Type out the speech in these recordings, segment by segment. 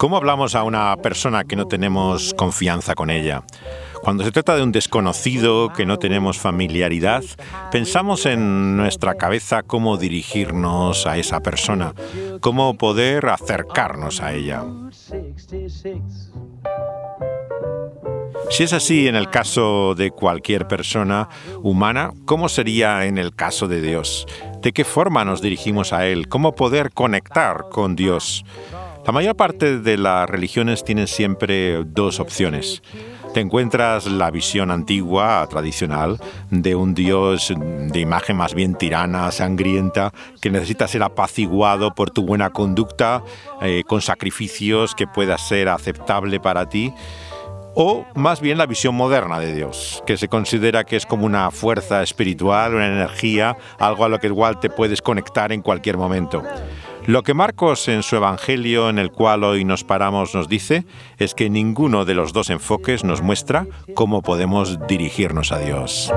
¿Cómo hablamos a una persona que no tenemos confianza con ella? Cuando se trata de un desconocido que no tenemos familiaridad, pensamos en nuestra cabeza cómo dirigirnos a esa persona, cómo poder acercarnos a ella. Si es así en el caso de cualquier persona humana, ¿cómo sería en el caso de Dios? ¿De qué forma nos dirigimos a Él? ¿Cómo poder conectar con Dios? La mayor parte de las religiones tienen siempre dos opciones te encuentras la visión antigua, tradicional, de un dios de imagen más bien tirana, sangrienta, que necesita ser apaciguado por tu buena conducta, eh, con sacrificios que pueda ser aceptable para ti o más bien la visión moderna de Dios, que se considera que es como una fuerza espiritual, una energía, algo a lo que igual te puedes conectar en cualquier momento. Lo que Marcos en su Evangelio en el cual hoy nos paramos nos dice es que ninguno de los dos enfoques nos muestra cómo podemos dirigirnos a Dios.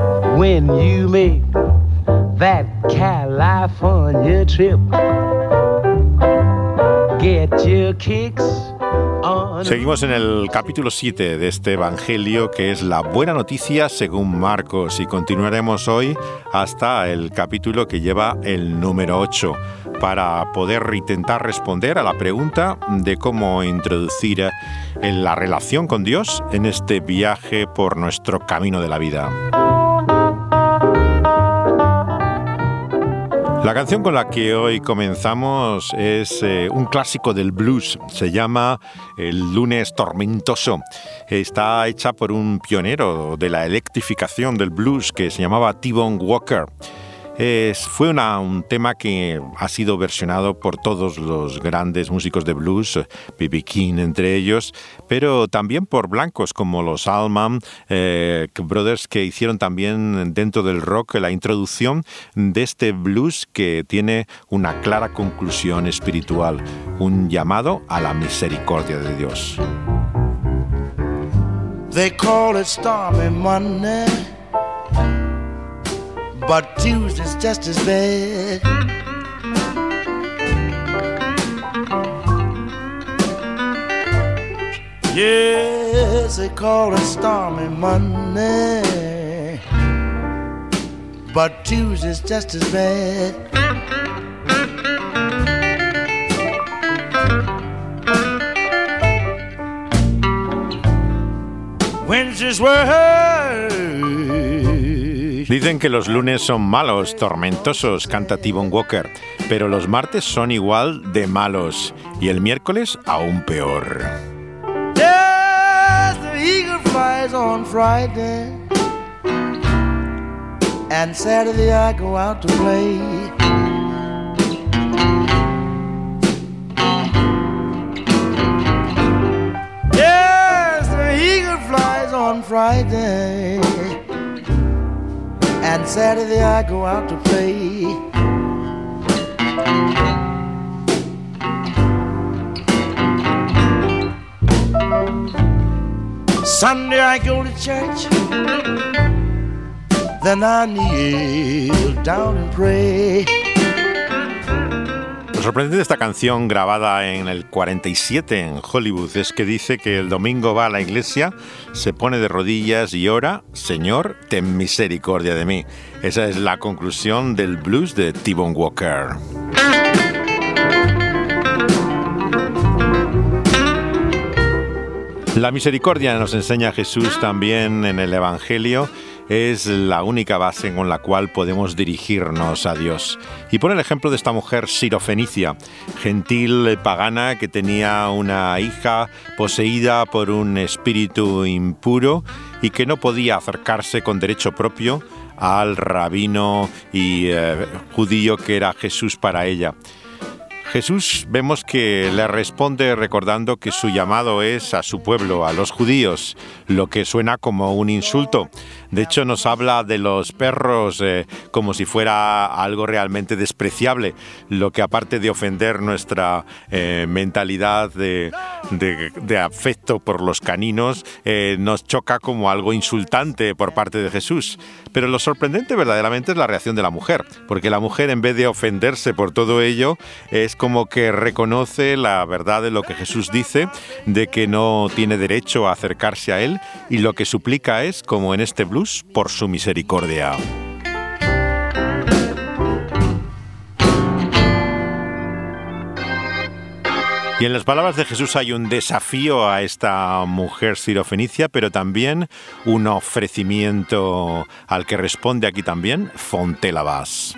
Seguimos en el capítulo 7 de este Evangelio que es la buena noticia según Marcos y continuaremos hoy hasta el capítulo que lleva el número 8 para poder intentar responder a la pregunta de cómo introducir la relación con Dios en este viaje por nuestro camino de la vida. La canción con la que hoy comenzamos es eh, un clásico del blues, se llama El lunes tormentoso. Está hecha por un pionero de la electrificación del blues que se llamaba T-Bone Walker fue un tema que ha sido versionado por todos los grandes músicos de blues, B.B. King entre ellos, pero también por blancos como los Allman eh, Brothers que hicieron también dentro del rock la introducción de este blues que tiene una clara conclusión espiritual, un llamado a la misericordia de Dios. But Tuesday's just as bad. Yes, they call it stormy Monday, but Tuesday's just as bad. Wednesday's worse. Dicen que los lunes son malos, tormentosos, canta T-Bone Walker, pero los martes son igual de malos y el miércoles aún peor. And Saturday I go out to play. And Saturday I go out to play. Sunday I go to church, then I kneel down and pray. Sorprendente de esta canción grabada en el 47 en Hollywood es que dice que el domingo va a la iglesia, se pone de rodillas y ora, Señor, ten misericordia de mí. Esa es la conclusión del blues de T-Bone Walker. La misericordia nos enseña Jesús también en el Evangelio es la única base con la cual podemos dirigirnos a Dios. Y pone el ejemplo de esta mujer sirofenicia, gentil pagana que tenía una hija poseída por un espíritu impuro y que no podía acercarse con derecho propio al rabino y eh, judío que era Jesús para ella. Jesús vemos que le responde recordando que su llamado es a su pueblo, a los judíos, lo que suena como un insulto. De hecho, nos habla de los perros eh, como si fuera algo realmente despreciable, lo que aparte de ofender nuestra eh, mentalidad de, afecto por los caninos, eh, nos choca como algo insultante por parte de Jesús. Pero lo sorprendente verdaderamente es la reacción de la mujer, porque la mujer en vez de ofenderse por todo ello, es como que reconoce la verdad de lo que Jesús dice, de que no tiene derecho a acercarse a él, y lo que suplica es, como en este blues, por su misericordia. Y en las palabras de Jesús hay un desafío a esta mujer sirofenicia, pero también un ofrecimiento al que responde aquí también Fontelabas.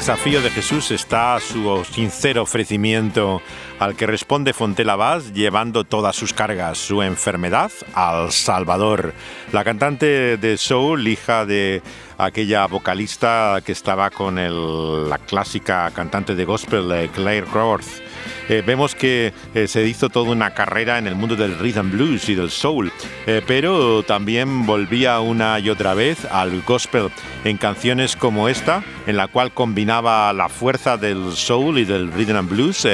desafío de Jesús está su sincero ofrecimiento al que responde Fontela Vaz llevando todas sus cargas, su enfermedad, al Salvador. La cantante de soul, hija de aquella vocalista que estaba con la clásica cantante de gospel, eh, Claire Roth, eh, vemos que eh, se hizo toda una carrera en el mundo del rhythm blues y del soul, eh, pero también volvía una y otra vez al gospel en canciones como esta, en la cual combinaba la fuerza del soul y del rhythm and blues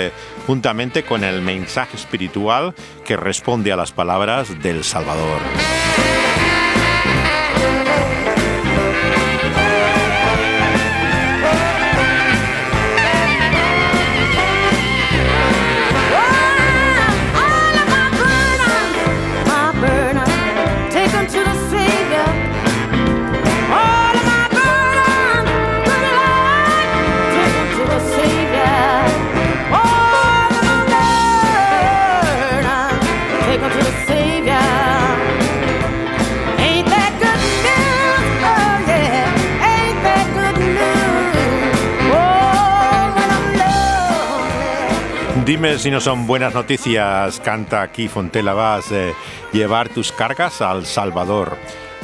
juntamente con el mensaje espiritual que responde a las palabras del Salvador. Dime si no son buenas noticias, canta aquí Fontela Vas, eh, llevar tus cargas al Salvador.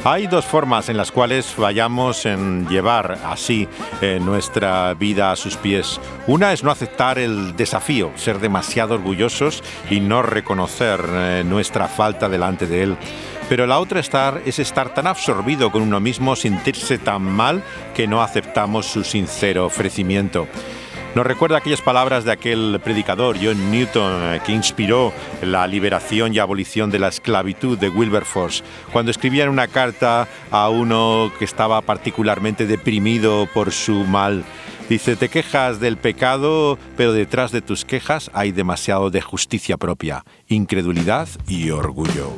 Hay dos formas en las cuales vayamos en llevar así eh, nuestra vida a sus pies. Una es no aceptar el desafío, ser demasiado orgullosos y no reconocer eh, nuestra falta delante de Él. Pero la otra estar, es estar tan absorbido con uno mismo, sentirse tan mal que no aceptamos su sincero ofrecimiento. Nos recuerda aquellas palabras de aquel predicador, John Newton, eh, que inspiró la liberación y abolición de la esclavitud de Wilberforce, cuando escribía en una carta a uno que estaba particularmente deprimido por su mal. Dice, te quejas del pecado, pero detrás de tus quejas hay demasiado de justicia propia, incredulidad y orgullo.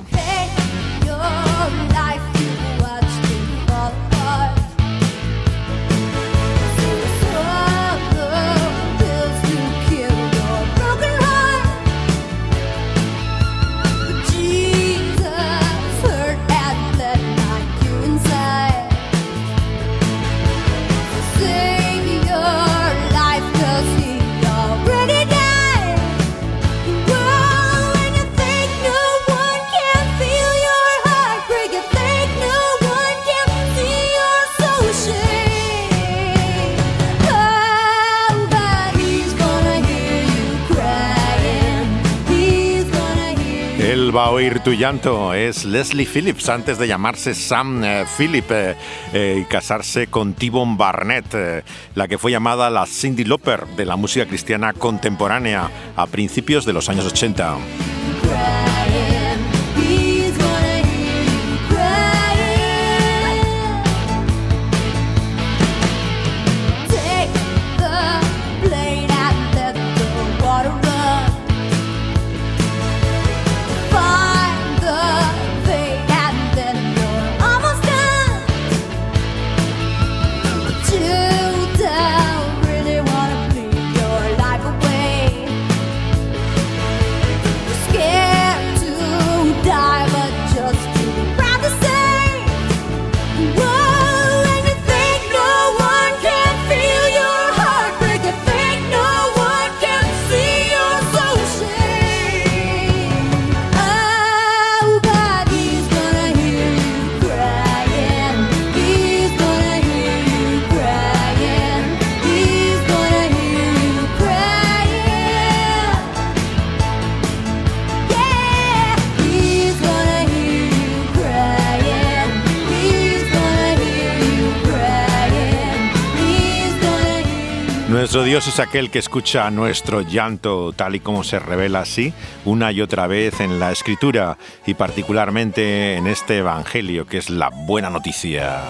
Él va a oír tu llanto. Es Leslie Phillips antes de llamarse Sam eh, Phillip eh, eh, y casarse con Tibon Barnett, la que fue llamada la Cindy Lauper de la música cristiana contemporánea a principios de los años 80. Nuestro Dios es aquel que escucha nuestro llanto tal y como se revela así una y otra vez en la escritura y particularmente en este Evangelio que es la buena noticia.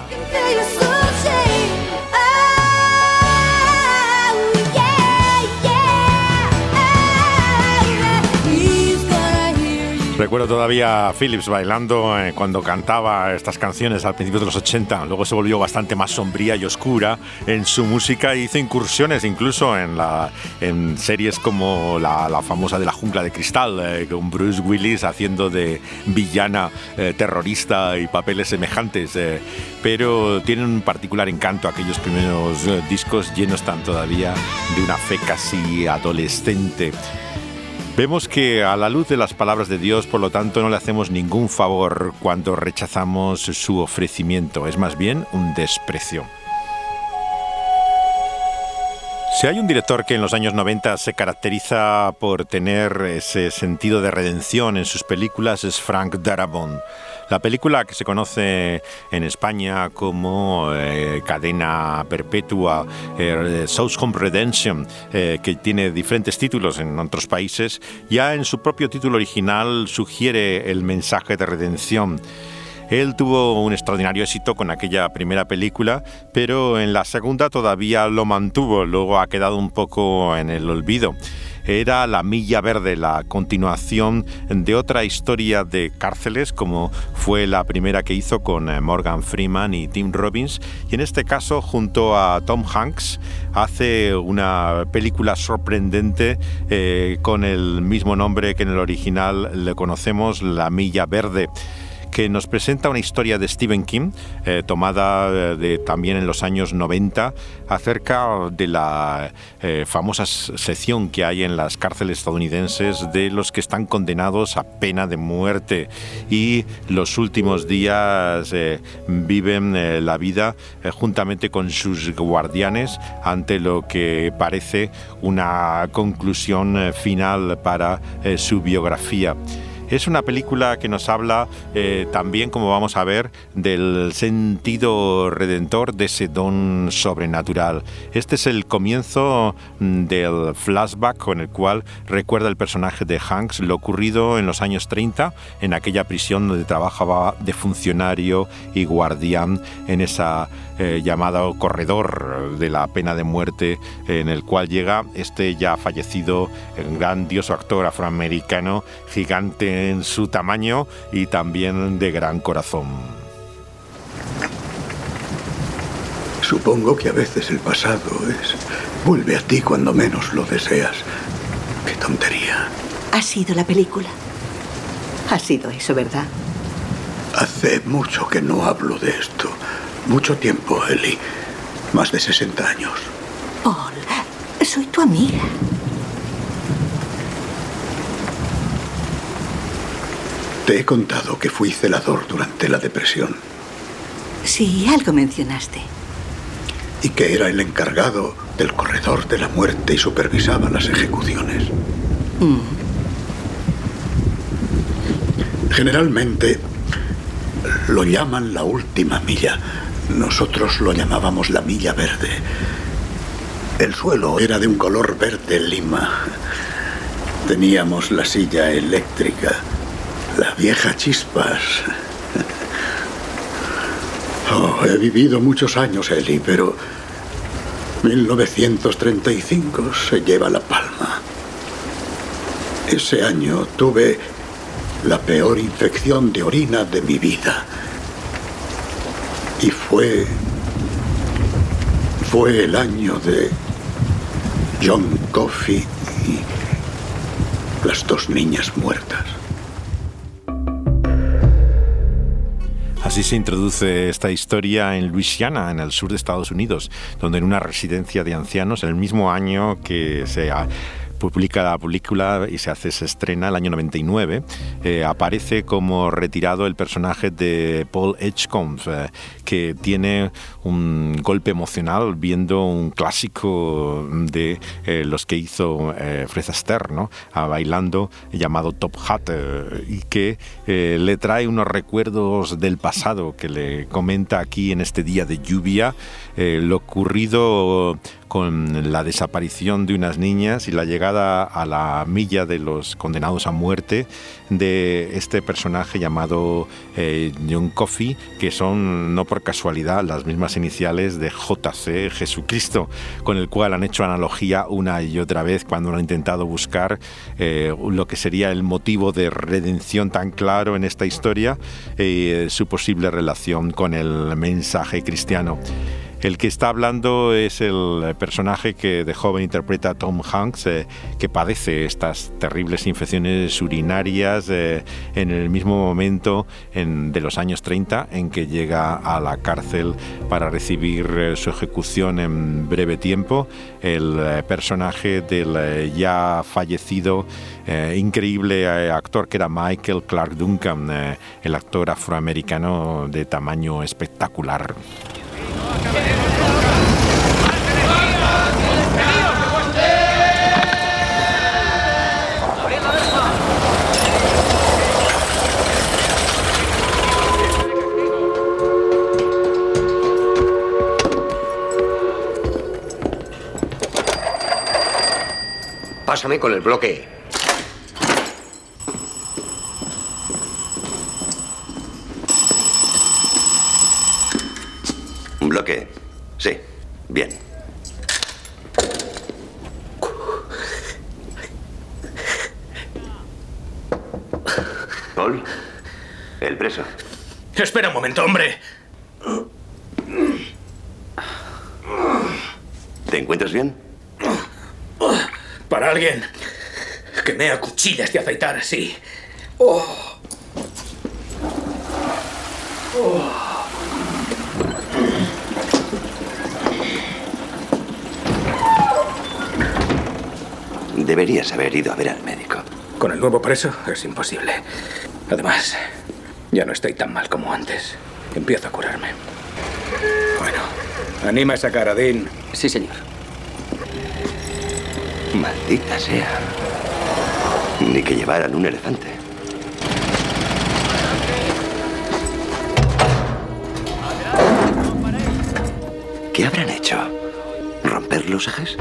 Recuerdo todavía a Phillips bailando eh, cuando cantaba estas canciones al principio de los 80. Luego se volvió bastante más sombría y oscura en su música e hizo incursiones incluso en, la, en series como la, famosa de la jungla de cristal, eh, con Bruce Willis haciendo de villana eh, terrorista y papeles semejantes. pero tienen un particular encanto aquellos primeros discos llenos tan todavía de una fe casi adolescente. Vemos que a la luz de las palabras de Dios, por lo tanto, no le hacemos ningún favor cuando rechazamos su ofrecimiento, es más bien un desprecio. Si hay un director que en los años 90 se caracteriza por tener ese sentido de redención en sus películas es Frank Darabont. La película que se conoce en España como eh, Cadena Perpetua, eh, South Home Redemption, eh, que tiene diferentes títulos en otros países, ya en su propio título original sugiere el mensaje de redención. Él tuvo un extraordinario éxito con aquella primera película, pero en la segunda todavía lo mantuvo, luego ha quedado un poco en el olvido era La Milla Verde, la continuación de otra historia de cárceles, como fue la primera que hizo con eh, Morgan Freeman y Tim Robbins, y en este caso junto a Tom Hanks hace una película sorprendente eh, con el mismo nombre que en el original le conocemos, La Milla Verde que nos presenta una historia de Stephen King, eh, tomada eh, también en los años 90, acerca de la eh, famosa sección que hay en las cárceles estadounidenses de los que están condenados a pena de muerte y los últimos días viven la vida juntamente con sus guardianes ante lo que parece una conclusión final para su biografía. Es una película que nos habla eh, también, como vamos a ver, del sentido redentor de ese don sobrenatural. Este es el comienzo mm, del flashback con el cual recuerda el personaje de Hanks lo ocurrido en los años 30 en aquella prisión donde trabajaba de funcionario y guardián en esa eh, llamado corredor de la pena de muerte en el cual llega este ya fallecido grandioso actor afroamericano gigante en su tamaño y también de gran corazón. Supongo que a veces el pasado es vuelve a ti cuando menos lo deseas. Qué tontería. Ha sido la película. Ha sido eso, ¿verdad? Hace mucho que no hablo de esto. Mucho tiempo, Ellie. Más de 60 años. Paul, soy tu amiga. Te he contado que fui celador durante la depresión. Sí, algo mencionaste. Y que era el encargado del corredor de la muerte y supervisaba las ejecuciones. Mm. Generalmente lo llaman la última milla. Nosotros lo llamábamos la milla verde. El suelo era de un color verde lima. Teníamos la silla eléctrica, la vieja chispas. Oh, he vivido muchos años, Eli, pero 1935 se lleva la palma. Ese año tuve la peor infección de orina de mi vida. Y fue... Fue el año de John Coffey y las dos niñas muertas. Así se introduce esta historia en Louisiana, en el sur de Estados Unidos, donde en una residencia de ancianos, en el mismo año que se ha publica la película y se hace, se estrena el año 99, eh, aparece como retirado el personaje de Paul Edgecombe, eh, que tiene un golpe emocional viendo un clásico de eh, los que hizo Fred Astaire, ¿no? bailando llamado Top Hat, y que le trae unos recuerdos del pasado que le comenta aquí en este día de lluvia, lo ocurrido con la desaparición de unas niñas y la llegada a la milla de los condenados a muerte de este personaje llamado eh, John Coffey, que son no por casualidad las mismas iniciales de JC Jesucristo, con el cual han hecho analogía una y otra vez cuando han intentado buscar eh, lo que sería el motivo de redención tan claro en esta historia, eh, su posible relación con el mensaje cristiano. El que está hablando es el personaje que de joven interpreta Tom Hanks, eh, que padece estas terribles infecciones urinarias eh, en el mismo momento de los años 30 en que llega a la cárcel para recibir eh, su ejecución en breve tiempo. El personaje del ya fallecido increíble actor que era Michael Clark Duncan, el actor afroamericano de tamaño espectacular. Pásame con el bloque. ¿Un bloque? Sí. Bien. Paul, el preso. Espera un momento, hombre. ¿Te encuentras bien? Para alguien que mea cuchillas de afeitar así. Oh. Oh. Deberías haber ido a ver al médico. Con el nuevo preso es imposible. Además, ya no estoy tan mal como antes. Empiezo a curarme. Bueno, anima esa cara, Dean. Sí, señor. Maldita sea. Ni que llevaran un elefante. ¿Qué habrán hecho? ¿Romper los ejes?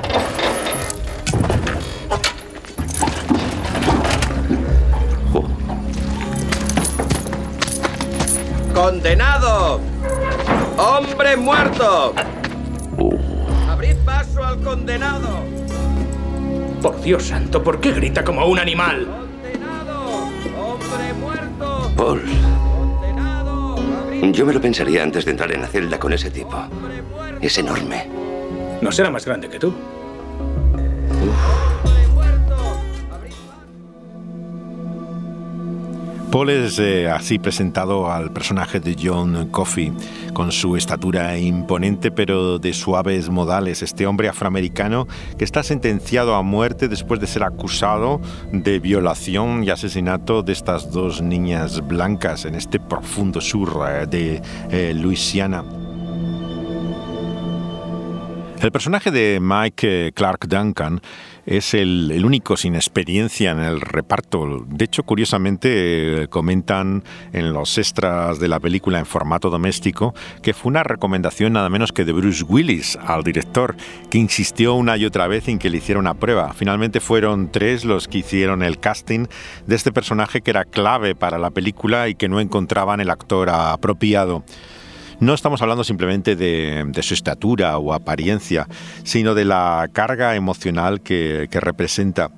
¡Hombre muerto! ¡Abrid paso al condenado! Por Dios santo, ¿por qué grita como un animal? ¡Condenado! ¡Hombre muerto! Paul. Yo me lo pensaría antes de entrar en la celda con ese tipo. Es enorme. No será más grande que tú. Paul es eh, así presentado al personaje de John Coffey, con su estatura imponente pero de suaves modales. Este hombre afroamericano que está sentenciado a muerte después de ser acusado de violación y asesinato de estas dos niñas blancas en este profundo sur eh, de eh, Luisiana. El personaje de Mike eh, Clark Duncan es el, único sin experiencia en el reparto. De hecho, curiosamente, eh, comentan en los extras de la película en formato doméstico que fue una recomendación nada menos que de Bruce Willis al director, que insistió una y otra vez en que le hiciera una prueba. Finalmente fueron tres los que hicieron el casting de este personaje que era clave para la película y que no encontraban el actor apropiado. No estamos hablando simplemente de, su estatura o apariencia, sino de la carga emocional que, representa.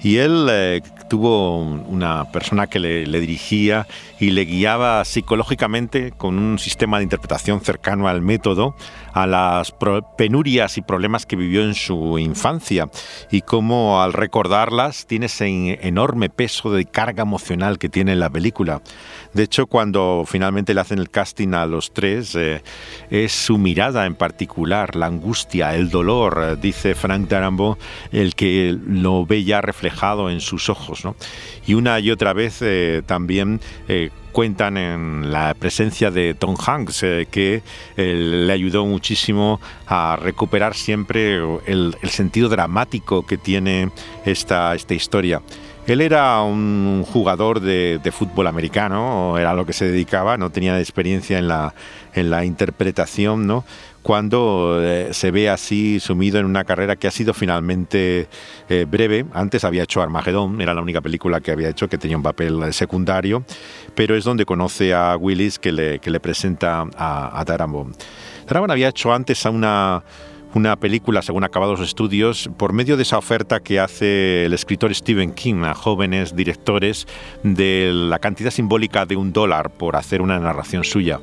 Y él eh, tuvo una persona que le, dirigía y le guiaba psicológicamente con un sistema de interpretación cercano al método, a las penurias y problemas que vivió en su infancia y cómo al recordarlas tiene ese enorme peso de carga emocional que tiene la película. De hecho, cuando finalmente le hacen el casting a los tres, eh, es su mirada en particular, la angustia, el dolor, eh, dice Frank Darabont, el que lo ve ya reflejado en sus ojos. Y una y otra vez eh, también cuentan en la presencia de Tom Hanks, que le ayudó muchísimo a recuperar siempre el, sentido dramático que tiene esta, esta historia. Él era un jugador de, fútbol americano, era lo que se dedicaba, no tenía experiencia en la, en la interpretación, ¿no? cuando eh, se ve así sumido en una carrera que ha sido finalmente eh, breve. Antes había hecho Armagedón, era la única película que había hecho que tenía un papel secundario, pero es donde conoce a Willis que le, presenta a, a Darabont. había hecho antes una una película según acabados estudios por medio de esa oferta que hace el escritor Stephen King a jóvenes directores de la cantidad simbólica de un dólar por hacer una narración suya.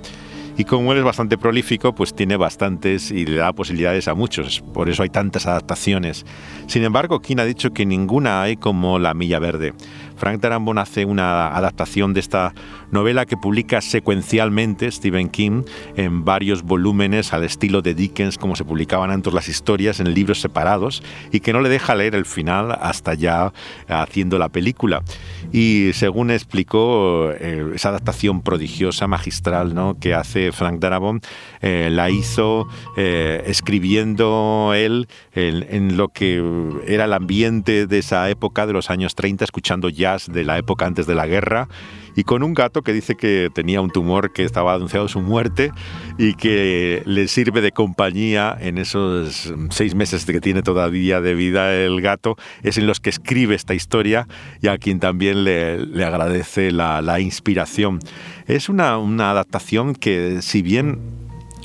Y como él es bastante prolífico, pues tiene bastantes y le da posibilidades a muchos. Por eso hay tantas adaptaciones. Sin embargo, King ha dicho que ninguna hay como La Milla Verde. Frank Darabont hace una adaptación de esta novela que publica secuencialmente Stephen King en varios volúmenes al estilo de Dickens, como se publicaban antes las historias en libros separados, y que no le deja leer el final hasta ya haciendo la película. Y según explicó, eh, esa adaptación prodigiosa, magistral, ¿no? que hace Frank Darabont, eh, la hizo eh, escribiendo él en, lo que era el ambiente de esa época, de los años 30, escuchando ya de la época antes de la guerra y con un gato que dice que tenía un tumor que estaba anunciado su muerte y que le sirve de compañía en esos seis meses que tiene todavía de vida el gato, es en los que escribe esta historia y a quien también le, agradece la, la, inspiración. Es una, una adaptación que si bien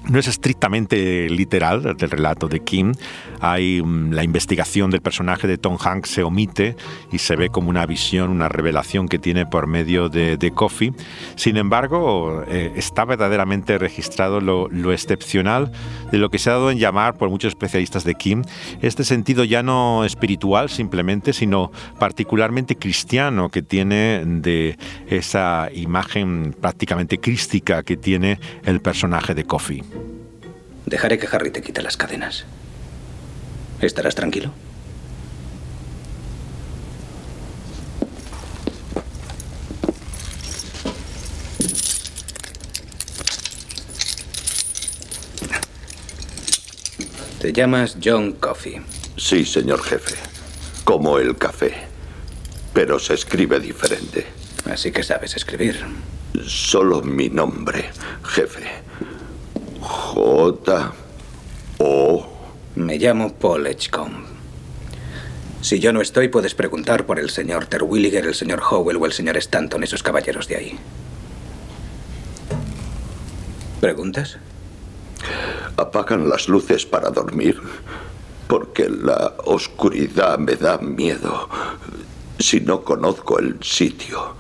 no es estrictamente literal del relato de Kim. Hay mm, la investigación del personaje de Tom Hanks se omite y se ve como una visión, una revelación que tiene por medio de, de Coffee. Sin embargo, eh, está verdaderamente registrado lo, excepcional de lo que se ha dado en llamar por muchos especialistas de Kim este sentido ya no espiritual simplemente, sino particularmente cristiano que tiene de esa imagen prácticamente crística que tiene el personaje de Coffee. Dejaré que Harry te quite las cadenas. ¿Estarás tranquilo? Te llamas John Coffey. Sí, señor jefe. Como el café. Pero se escribe diferente. Así que sabes escribir. Solo mi nombre, jefe. J. O. Me llamo Paul Edgecombe. Si yo no estoy, puedes preguntar por el señor Terwilliger, el señor Howell o el señor Stanton, esos caballeros de ahí. ¿Preguntas? Apagan las luces para dormir porque la oscuridad me da miedo si no conozco el sitio.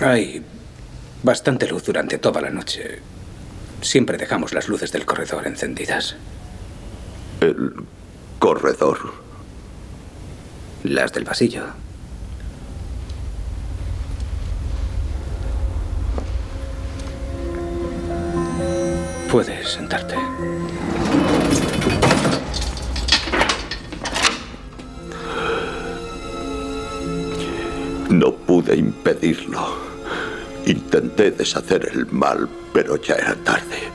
Hay bastante luz durante toda la noche. Siempre dejamos las luces del corredor encendidas. ¿El corredor? Las del pasillo. Puedes sentarte. No pude impedirlo. Intenté deshacer el mal, pero ya era tarde.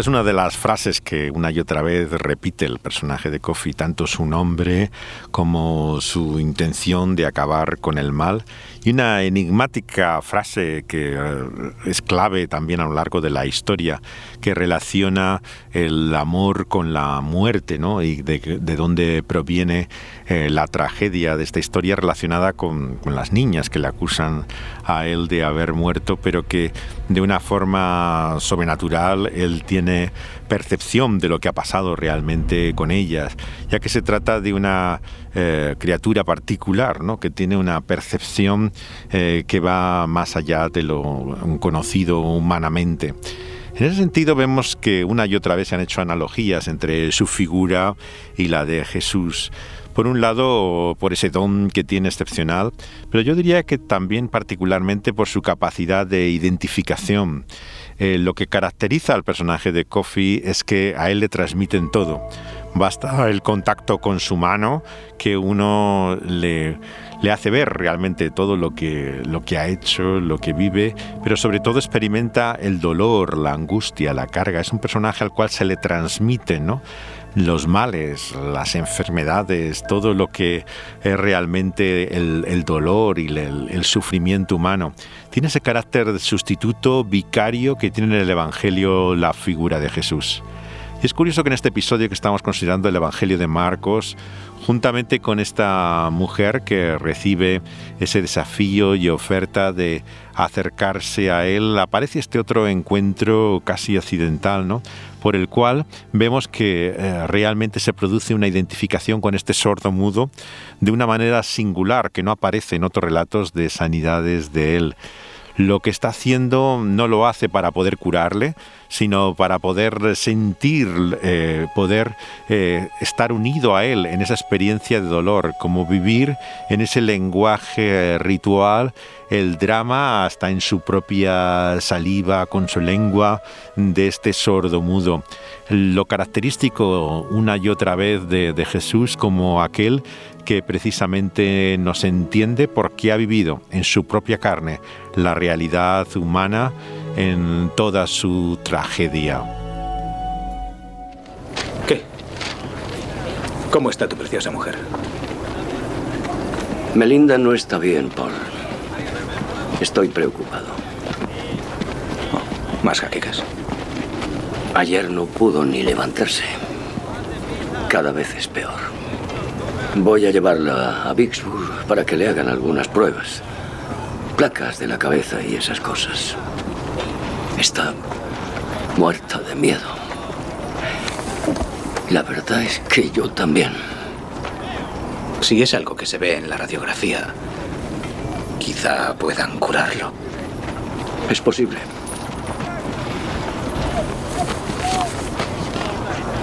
Es una de las frases que una y otra vez repite el personaje de Coffee, tanto su nombre como su intención de acabar con el mal y una enigmática frase que eh, es clave también a lo largo de la historia, que relaciona el amor con la muerte, ¿no? Y de, de dónde proviene eh, la tragedia de esta historia relacionada con, con, las niñas que le acusan a él de haber muerto, pero que de una forma sobrenatural él tiene percepción de lo que ha pasado realmente con ellas, ya que se trata de una eh, criatura particular, ¿no? que tiene una percepción eh, que va más allá de lo conocido humanamente. En ese sentido vemos que una y otra vez se han hecho analogías entre su figura y la de Jesús. Por un lado, por ese don que tiene excepcional, pero yo diría que también particularmente por su capacidad de identificación. Eh, lo que caracteriza al personaje de Coffee es que a él le transmiten todo. Basta el contacto con su mano que uno le, le hace ver realmente todo lo que, lo que ha hecho, lo que vive, pero sobre todo experimenta el dolor, la angustia, la carga. Es un personaje al cual se le transmite ¿no? Los males, las enfermedades, todo lo que es realmente el, dolor y el, el, sufrimiento humano. Tiene ese carácter sustituto vicario que tiene en el Evangelio la figura de Jesús. Y es curioso que en este episodio que estamos considerando el Evangelio de Marcos, juntamente con esta mujer que recibe ese desafío y oferta de acercarse a él, aparece este otro encuentro casi accidental, ¿no? Por el cual vemos que eh, realmente se produce una identificación con este sordo mudo de una manera singular que no aparece en otros relatos de sanidades de él. Lo que está haciendo no lo hace para poder curarle, sino para poder sentir, eh, poder eh, estar unido a Él en esa experiencia de dolor, como vivir en ese lenguaje ritual el drama hasta en su propia saliva, con su lengua, de este sordo mudo. Lo característico una y otra vez de, de Jesús como aquel que precisamente nos entiende porque ha vivido en su propia carne la realidad humana en toda su tragedia. ¿Qué? ¿Cómo está tu preciosa mujer? Melinda no está bien, Paul. Estoy preocupado. Oh, más jaquecas. Ayer no pudo ni levantarse. Cada vez es peor. Voy a llevarla a Vicksburg para que le hagan algunas pruebas. Placas de la cabeza y esas cosas. Está muerta de miedo. La verdad es que yo también. Si es algo que se ve en la radiografía, quizá puedan curarlo. Es posible.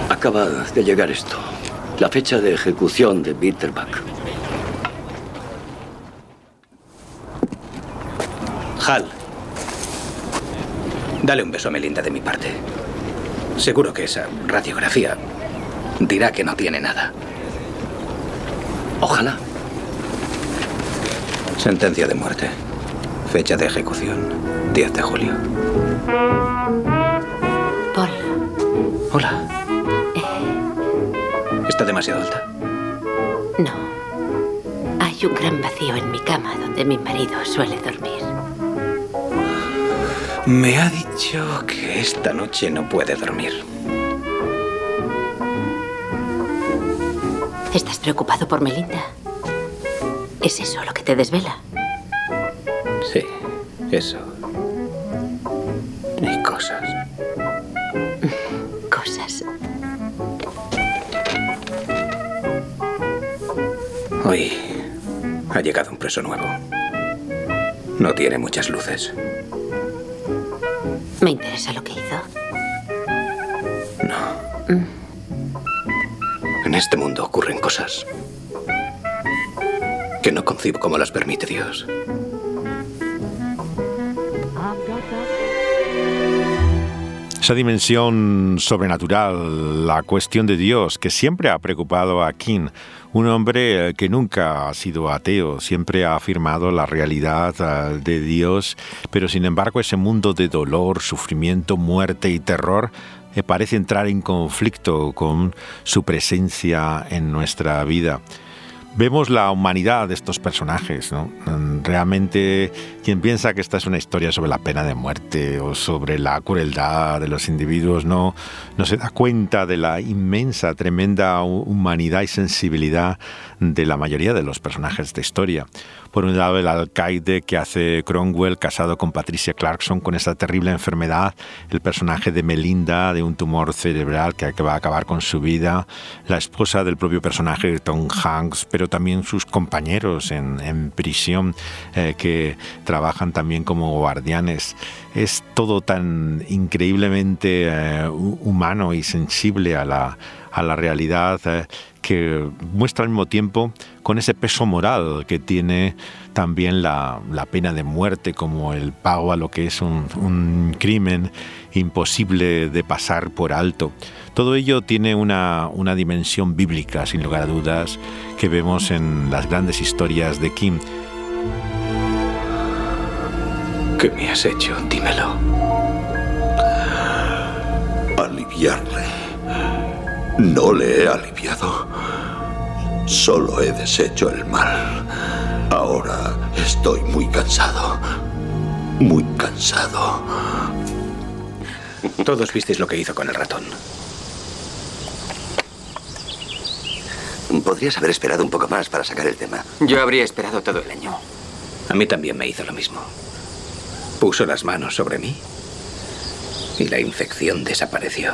Acaba de llegar esto. La fecha de ejecución de Bitterbach. Hal. Dale un beso a Melinda de mi parte. Seguro que esa radiografía dirá que no tiene nada. Ojalá. Sentencia de muerte. Fecha de ejecución. 10 de julio. Paul. Hola. ¿Está demasiado alta? No. Hay un gran vacío en mi cama donde mi marido suele dormir. Me ha dicho que esta noche no puede dormir. ¿Estás preocupado por Melinda? ¿Es eso lo que te desvela? Sí, eso. Y. Cosas. Hoy ha llegado un preso nuevo. No tiene muchas luces. Me interesa lo que hizo. No. Mm. En este mundo ocurren cosas que no concibo como las permite Dios. Esa dimensión sobrenatural, la cuestión de Dios, que siempre ha preocupado a King, un hombre que nunca ha sido ateo, siempre ha afirmado la realidad eh, de Dios, pero sin embargo ese mundo de dolor, sufrimiento, muerte y terror eh, parece entrar en conflicto con su presencia en nuestra vida vemos la humanidad de estos personajes. Mm, realmente quien piensa que esta es una historia sobre la pena de muerte o sobre la crueldad de los individuos no, no se da cuenta de la inmensa, tremenda humanidad y sensibilidad de la mayoría de los personajes de historia. Por un lado, el alcaide que hace Cromwell, casado con Patricia Clarkson, con esa terrible enfermedad, el personaje de Melinda, de un tumor cerebral que va a acabar con su vida, la esposa del propio personaje Tom Hanks, pero también sus compañeros en, prisión eh, que trabajan también como guardianes. Es todo tan increíblemente eh, humano y sensible a la, a la realidad eh, que muestra al mismo tiempo con ese peso moral que tiene también la, pena de muerte como el pago a lo que es un, crimen imposible de pasar por alto. Todo ello tiene una, una dimensión bíblica, sin lugar a dudas, que vemos en las grandes historias de Kim. ¿Qué me has hecho? Dímelo. Aliviarle. No le he aliviado. Solo he deshecho el mal. Ahora estoy muy cansado. Muy cansado. Todos visteis lo que hizo con el ratón. Podrías haber esperado un poco más para sacar el tema. Yo habría esperado todo el año. A mí también me hizo lo mismo. Puso las manos sobre mí y la infección desapareció.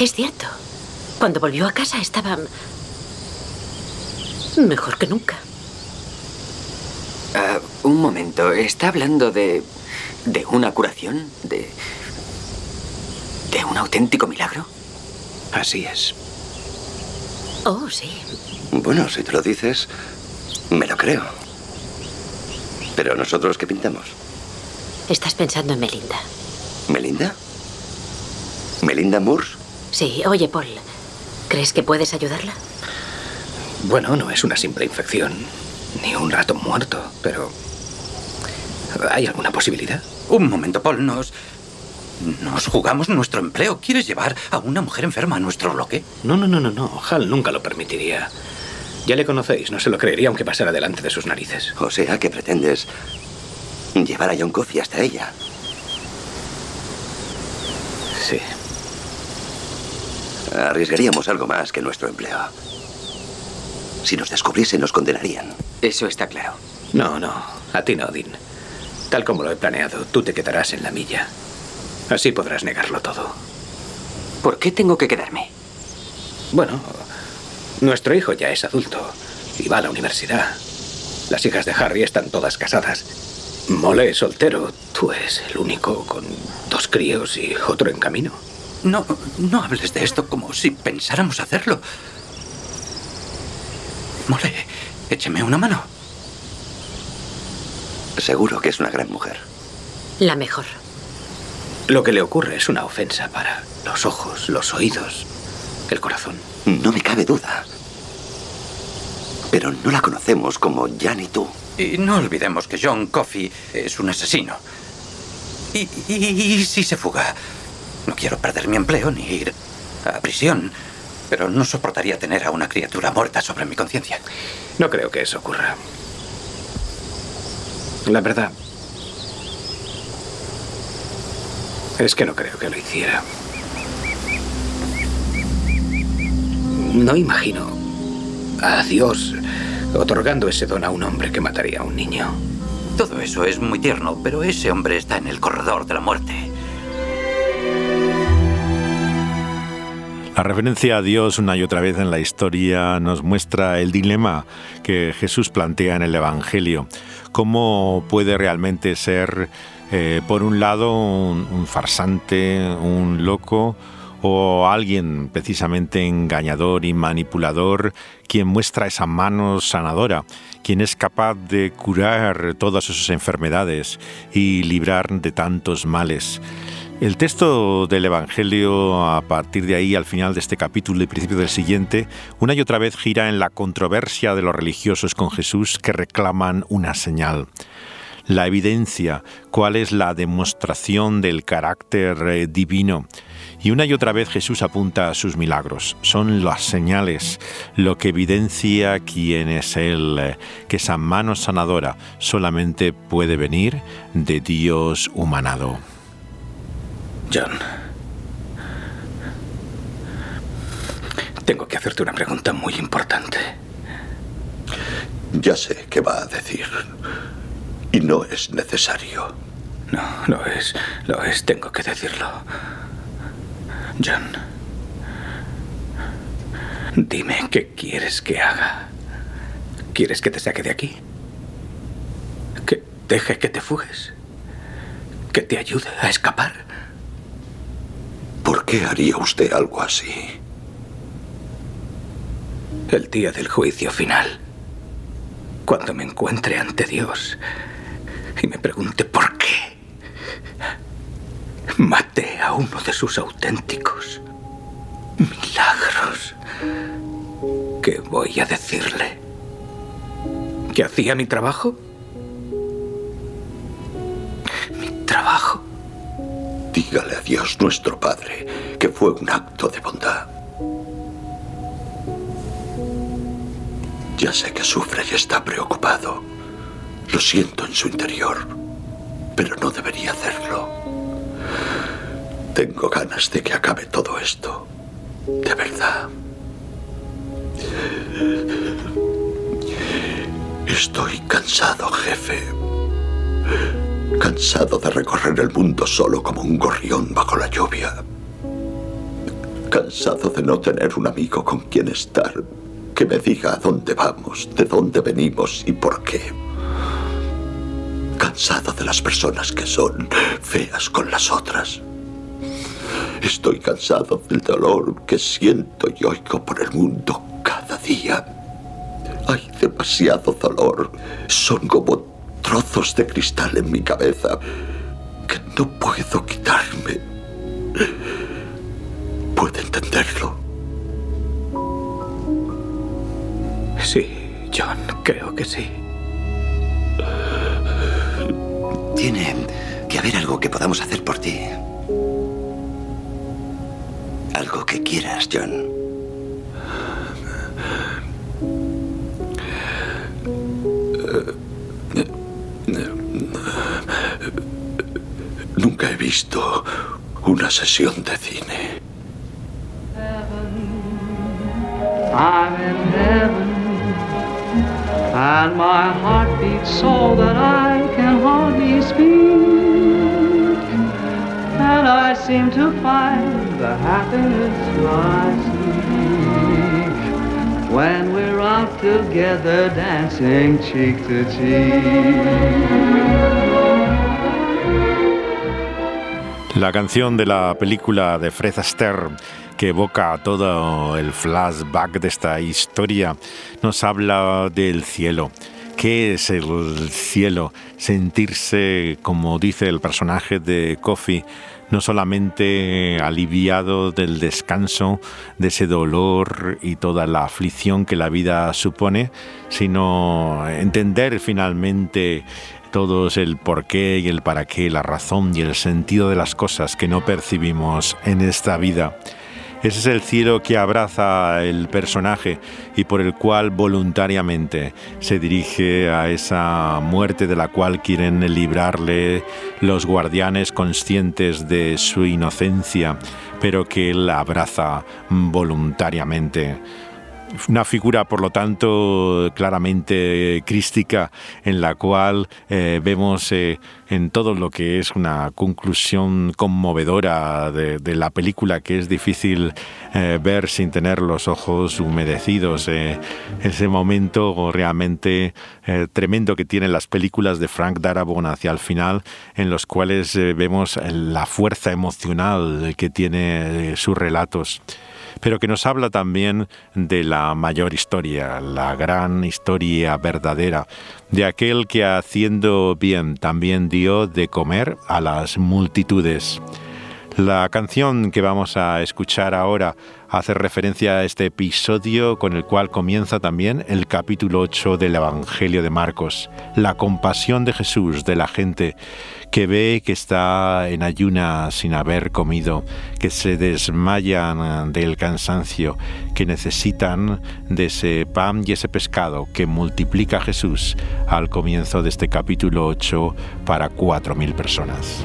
Es cierto. Cuando volvió a casa estaba... mejor que nunca. Ah, un momento, ¿está hablando de... de una curación? ¿De... de un auténtico milagro? Así es. Oh, sí. Bueno, si te lo dices, me lo creo. Pero nosotros, ¿qué pintamos? Estás pensando en Melinda. ¿Melinda? ¿Melinda Moore? Sí, oye, Paul, ¿crees que puedes ayudarla? Bueno, no es una simple infección, ni un rato muerto, pero... ¿Hay alguna posibilidad? Un momento, Paul, nos... Nos jugamos nuestro empleo. ¿Quieres llevar a una mujer enferma a nuestro bloque? No, no, no, no, no. Hal nunca lo permitiría. Ya le conocéis, no se lo creería aunque pasara delante de sus narices. O sea, que pretendes llevar a John Coffey hasta ella. Sí. Arriesgaríamos algo más que nuestro empleo. Si nos descubriesen, nos condenarían. Eso está claro. No, no. A ti no, Dean. Tal como lo he planeado, tú te quedarás en la milla. Así podrás negarlo todo. ¿Por qué tengo que quedarme? Bueno, nuestro hijo ya es adulto y va a la universidad. Las hijas de Harry están todas casadas. Mole es soltero. Tú eres el único con dos críos y otro en camino. No, no hables de esto como si pensáramos hacerlo. Mole, écheme una mano. Seguro que es una gran mujer. La mejor. Lo que le ocurre es una ofensa para los ojos, los oídos, el corazón. No me cabe duda. Pero no la conocemos como Jan y tú. Y no olvidemos que John Coffey es un asesino. y si se fuga? No quiero perder mi empleo ni ir a prisión, pero no soportaría tener a una criatura muerta sobre mi conciencia. No creo que eso ocurra. La verdad es que no creo que lo hiciera. No imagino a Dios otorgando ese don a un hombre que mataría a un niño. Todo eso es muy tierno, pero ese hombre está en el corredor de la muerte. La referencia a Dios una y otra vez en la historia nos muestra el dilema que Jesús plantea en el Evangelio. ¿Cómo puede realmente ser, eh, por un lado, un, farsante, un loco, o alguien precisamente engañador y manipulador quien muestra esa mano sanadora, quien es capaz de curar todas sus enfermedades y librar de tantos males. El texto del Evangelio, a partir de ahí, al final de este capítulo y principio del siguiente, una y otra vez gira en la controversia de los religiosos con Jesús que reclaman una señal. la evidencia, cuál es la demostración del carácter eh, divino. Y una y otra vez Jesús apunta a sus milagros. Son las señales, lo que evidencia quién es Él, eh, que esa mano sanadora solamente puede venir de Dios humanado. John, tengo que hacerte una pregunta muy importante. Ya sé qué va a decir. Y no es necesario. No, lo es. Lo es. Tengo que decirlo. John. Dime qué quieres que haga. ¿Quieres que te saque de aquí? ¿Que deje que te fugues? ¿Que te ayude a escapar? ¿Por qué haría usted algo así? El día del juicio final. Cuando me encuentre ante Dios y me pregunte por qué maté a uno de sus auténticos milagros. ¿Qué voy a decirle? ¿Que hacía mi trabajo? Mi trabajo. Dígale a Dios nuestro Padre que fue un acto de bondad. Ya sé que sufre y está preocupado. Lo siento en su interior, pero no debería hacerlo. Tengo ganas de que acabe todo esto. De verdad. Estoy cansado, jefe. Cansado de recorrer el mundo solo como un gorrión bajo la lluvia. Cansado de no tener un amigo con quien estar que me diga a dónde vamos, de dónde venimos y por qué. Cansado de las personas que son feas con las otras. Estoy cansado del dolor que siento y oigo por el mundo cada día. Hay demasiado dolor. Son como trozos de cristal en mi cabeza que no puedo quitarme. ¿Puede entenderlo? Sí, John, creo que sí. Tiene que haber algo que podamos hacer por ti. Algo que quieras, John. Nunca he visto una sesión de cine. And my heart beats so that I can hardly speak. And I seem to find the happiness seek when we're out together dancing cheek to cheek. La canción de la película de Fred Astaire que evoca todo el flashback de esta historia, nos habla del cielo. ¿Qué es el cielo? Sentirse, como dice el personaje de Coffee, no solamente aliviado del descanso, de ese dolor y toda la aflicción que la vida supone, sino entender finalmente todos el por qué y el para qué, la razón y el sentido de las cosas que no percibimos en esta vida. Ese es el cielo que abraza el personaje y por el cual voluntariamente se dirige a esa muerte de la cual quieren librarle los guardianes conscientes de su inocencia, pero que él abraza voluntariamente una figura, por lo tanto, claramente crística, en la cual eh, vemos eh, en todo lo que es una conclusión conmovedora de, la película que es difícil eh, ver sin tener los ojos humedecidos. ese momento realmente tremendo que tienen las películas de Frank Darabont hacia el final, en los cuales vemos la fuerza emocional que tiene sus relatos pero que nos habla también de la mayor historia, la gran historia verdadera, de aquel que haciendo bien también dio de comer a las multitudes. La canción que vamos a escuchar ahora hace referencia a este episodio con el cual comienza también el capítulo 8 del Evangelio de Marcos, la compasión de Jesús de la gente que ve que está en ayuna sin haber comido, que se desmayan del cansancio, que necesitan de ese pan y ese pescado que multiplica Jesús al comienzo de este capítulo 8 para 4.000 personas.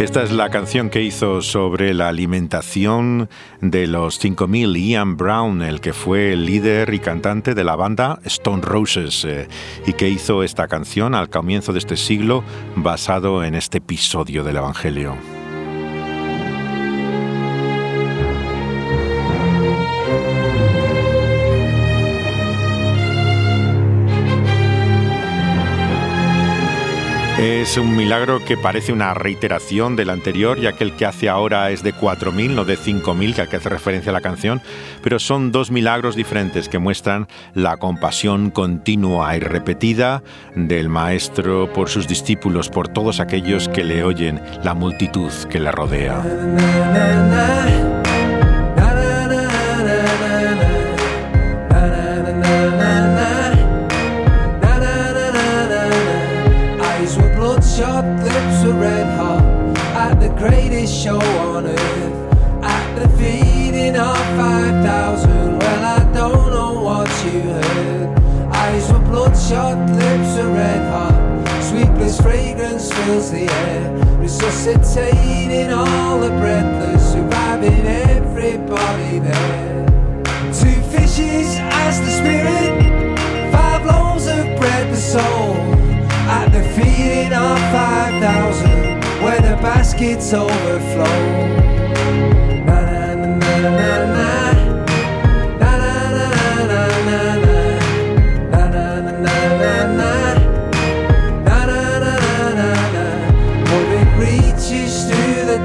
Esta es la canción que hizo sobre la alimentación de los 5000 Ian Brown, el que fue el líder y cantante de la banda Stone Roses, eh, y que hizo esta canción al comienzo de este siglo basado en este episodio del Evangelio. Es un milagro que parece una reiteración del anterior, ya que el que hace ahora es de 4.000, no de 5.000, que hace referencia a la canción, pero son dos milagros diferentes que muestran la compasión continua y repetida del Maestro por sus discípulos, por todos aquellos que le oyen, la multitud que le rodea. Show on earth at the feeding of 5,000. Well, I don't know what you heard. Eyes were bloodshot, lips were red hot. Sweetless fragrance fills the air, resuscitating all the breathless, surviving everybody there. Two fishes as the spirit, five loaves of bread the soul, at the feeding of 5,000 where the baskets overflow.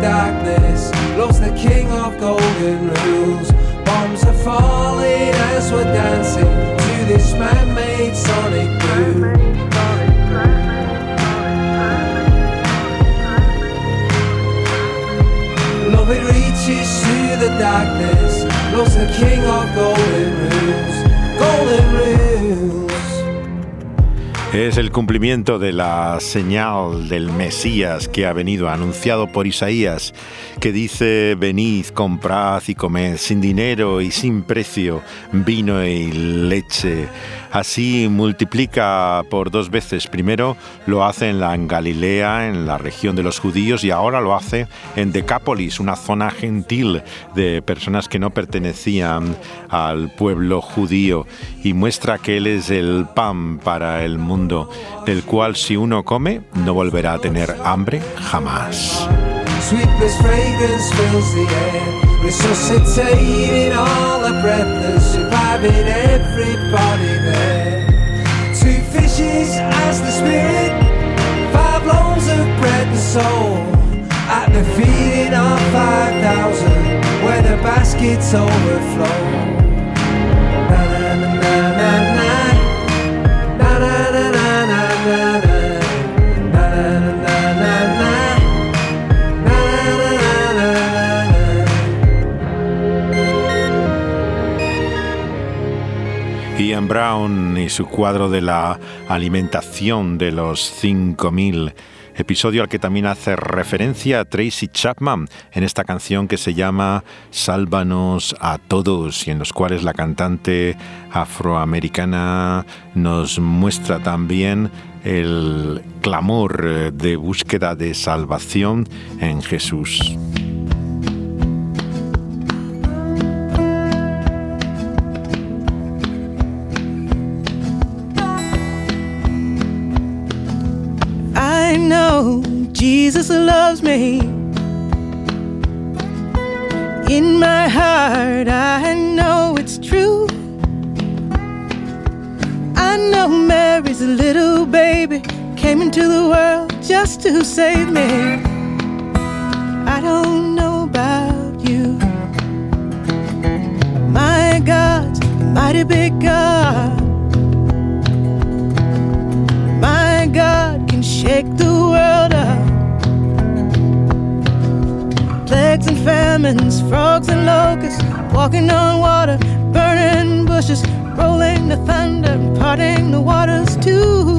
Darkness, the king of golden rules. Bombs are falling as we're dancing to this man-made sonic Es el cumplimiento de la señal del Mesías que ha venido anunciado por Isaías, que dice, venid, comprad y comed, sin dinero y sin precio, vino y leche Así multiplica por dos veces. Primero lo hace en, la, Galilea, en la región de los judíos, y ahora lo hace en Decápolis, una zona gentil de personas que no pertenecían al pueblo judío, y muestra que Él es el pan para el mundo, del cual si uno come no volverá a tener hambre jamás. Sweetness fragrance fills the air, resuscitating all the breathless, surviving everybody there. Two fishes as the spirit, five loaves of bread and soul. At the feeding of five thousand, where the baskets overflow. Brown y su cuadro de la alimentación de los 5000 episodio al que también hace referencia Tracy Chapman en esta canción que se llama Sálvanos a todos y en los cuales la cantante afroamericana nos muestra también el clamor de búsqueda de salvación en Jesús. Jesus loves me. In my heart, I know it's true. I know Mary's little baby came into the world just to save me. I don't know about you. My God's a mighty big God. Lemons, frogs, and locusts, walking on water, burning bushes, rolling the thunder, and parting the waters too.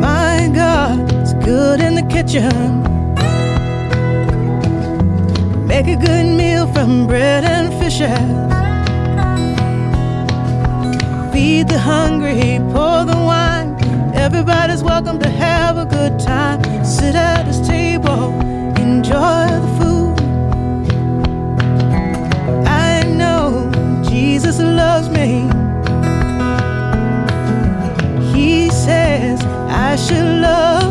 My God, it's good in the kitchen. Make a good meal from bread and fishes. Feed the hungry, pour the wine. Everybody's welcome to have a good time. Sit at his table, enjoy the food. I know Jesus loves me. He says I should love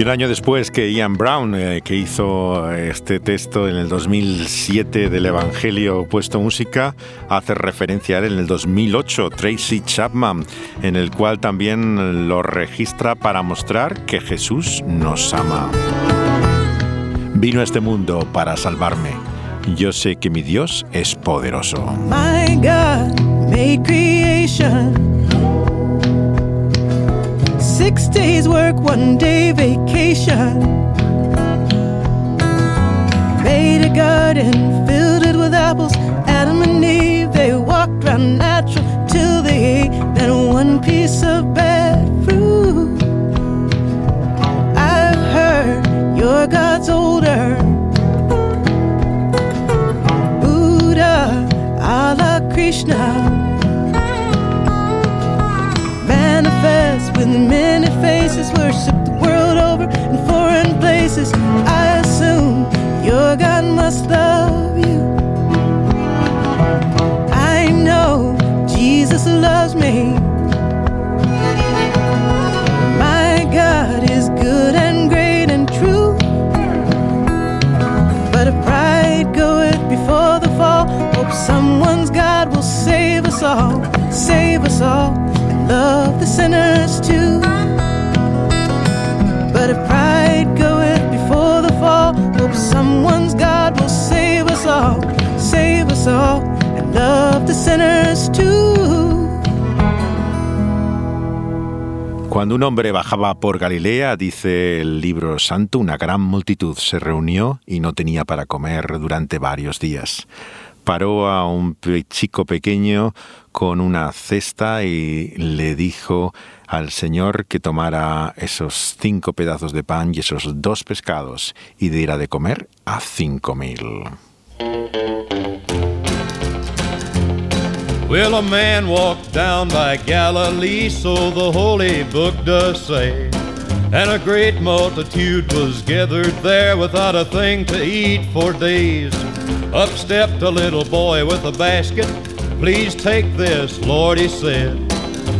Y un año después que Ian Brown, eh, que hizo este texto en el 2007 del Evangelio puesto música, hace referencia a él en el 2008, Tracy Chapman, en el cual también lo registra para mostrar que Jesús nos ama. Vino a este mundo para salvarme. Yo sé que mi Dios es poderoso. Six days work, one day vacation. Made a garden, filled it with apples. Adam and Eve, they walked round natural till they ate that one piece of bad fruit. I've heard your God's older. Buddha, Allah, Krishna. With many faces, worship the world over in foreign places. I assume your God must love you. I know Jesus loves me. My God is good and great and true. But if pride goeth before the fall, hope someone's God will save us all, save us all, and love Cuando un hombre bajaba por Galilea, dice el libro santo, una gran multitud se reunió y no tenía para comer durante varios días. Paró a un chico pequeño con una cesta y le dijo al Señor que tomara esos cinco pedazos de pan y esos dos pescados y diera de comer a cinco mil. Well, a man walked down by Galilee, so the holy book does say. And a great multitude was gathered there without a thing to eat for days. Up stepped a little boy with a basket. Please take this, Lord, he said.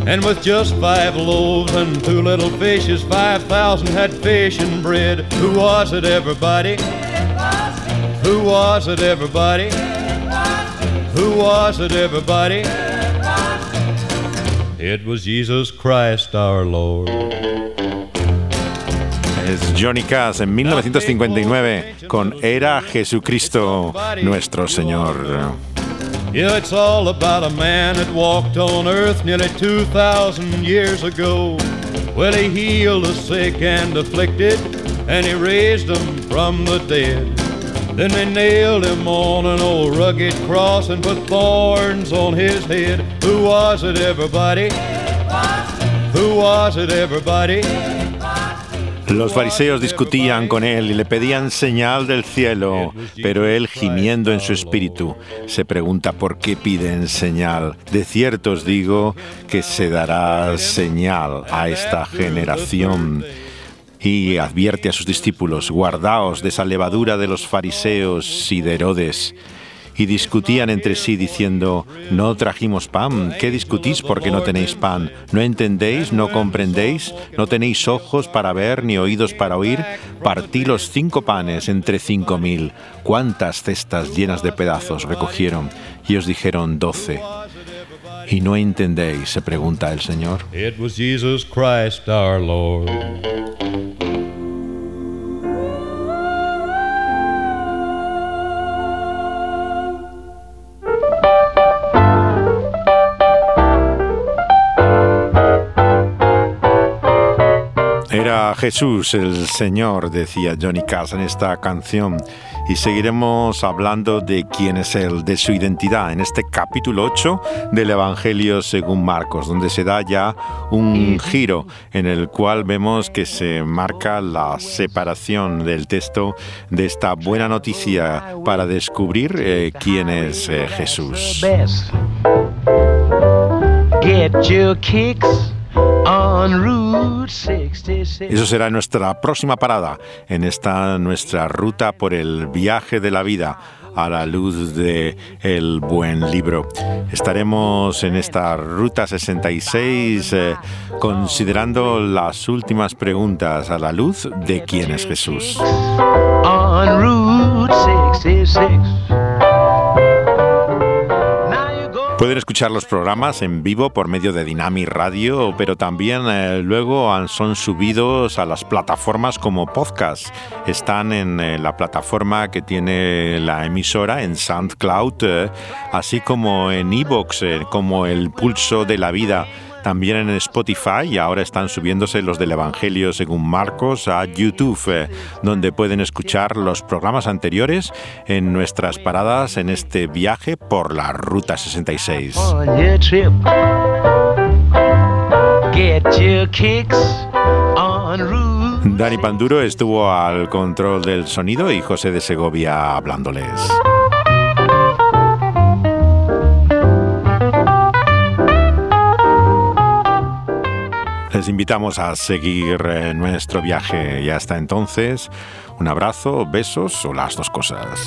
And with just five loaves and two little fishes, 5,000 had fish and bread. Who was it, everybody? Who was it, everybody? Who was it, everybody? It was Jesus Christ our Lord. Es Johnny Cash en 1959 con Era Jesucristo nuestro Señor. Yeah, it's all about a man that walked on earth nearly 2,000 years ago. Well, he healed the sick and afflicted, and he raised them from the dead. Then they nailed him on an old rugged cross and put thorns on his head. Who was it, everybody? Who was it, everybody? Los fariseos discutían con él y le pedían señal del cielo, pero él, gimiendo en su espíritu, se pregunta por qué piden señal. De cierto os digo que se dará señal a esta generación. Y advierte a sus discípulos, guardaos de esa levadura de los fariseos y de Herodes. Y discutían entre sí diciendo, no trajimos pan, ¿qué discutís porque no tenéis pan? ¿No entendéis, no comprendéis, no tenéis ojos para ver ni oídos para oír? Partí los cinco panes entre cinco mil. ¿Cuántas cestas llenas de pedazos recogieron? Y os dijeron doce. ¿Y no entendéis? se pregunta el Señor. It was Jesus Christ our Lord. Era Jesús el Señor, decía Johnny Cash en esta canción. Y seguiremos hablando de quién es Él, de su identidad, en este capítulo 8 del Evangelio según Marcos, donde se da ya un giro en el cual vemos que se marca la separación del texto de esta buena noticia para descubrir eh, quién es eh, Jesús. Eso será nuestra próxima parada en esta nuestra ruta por el viaje de la vida a la luz de el buen libro. Estaremos en esta ruta 66 eh, considerando las últimas preguntas a la luz de quién es Jesús. Pueden escuchar los programas en vivo por medio de Dynamic Radio, pero también eh, luego son subidos a las plataformas como podcast. Están en eh, la plataforma que tiene la emisora en SoundCloud, eh, así como en Evox, como el Pulso de la Vida también en Spotify y ahora están subiéndose los del Evangelio según Marcos a YouTube, eh, donde pueden escuchar los programas anteriores en nuestras paradas en este viaje por la Ruta 66. Dani Panduro estuvo al control del sonido y José de Segovia hablándoles. Les invitamos a seguir eh, nuestro viaje y hasta entonces un abrazo, besos o las dos cosas.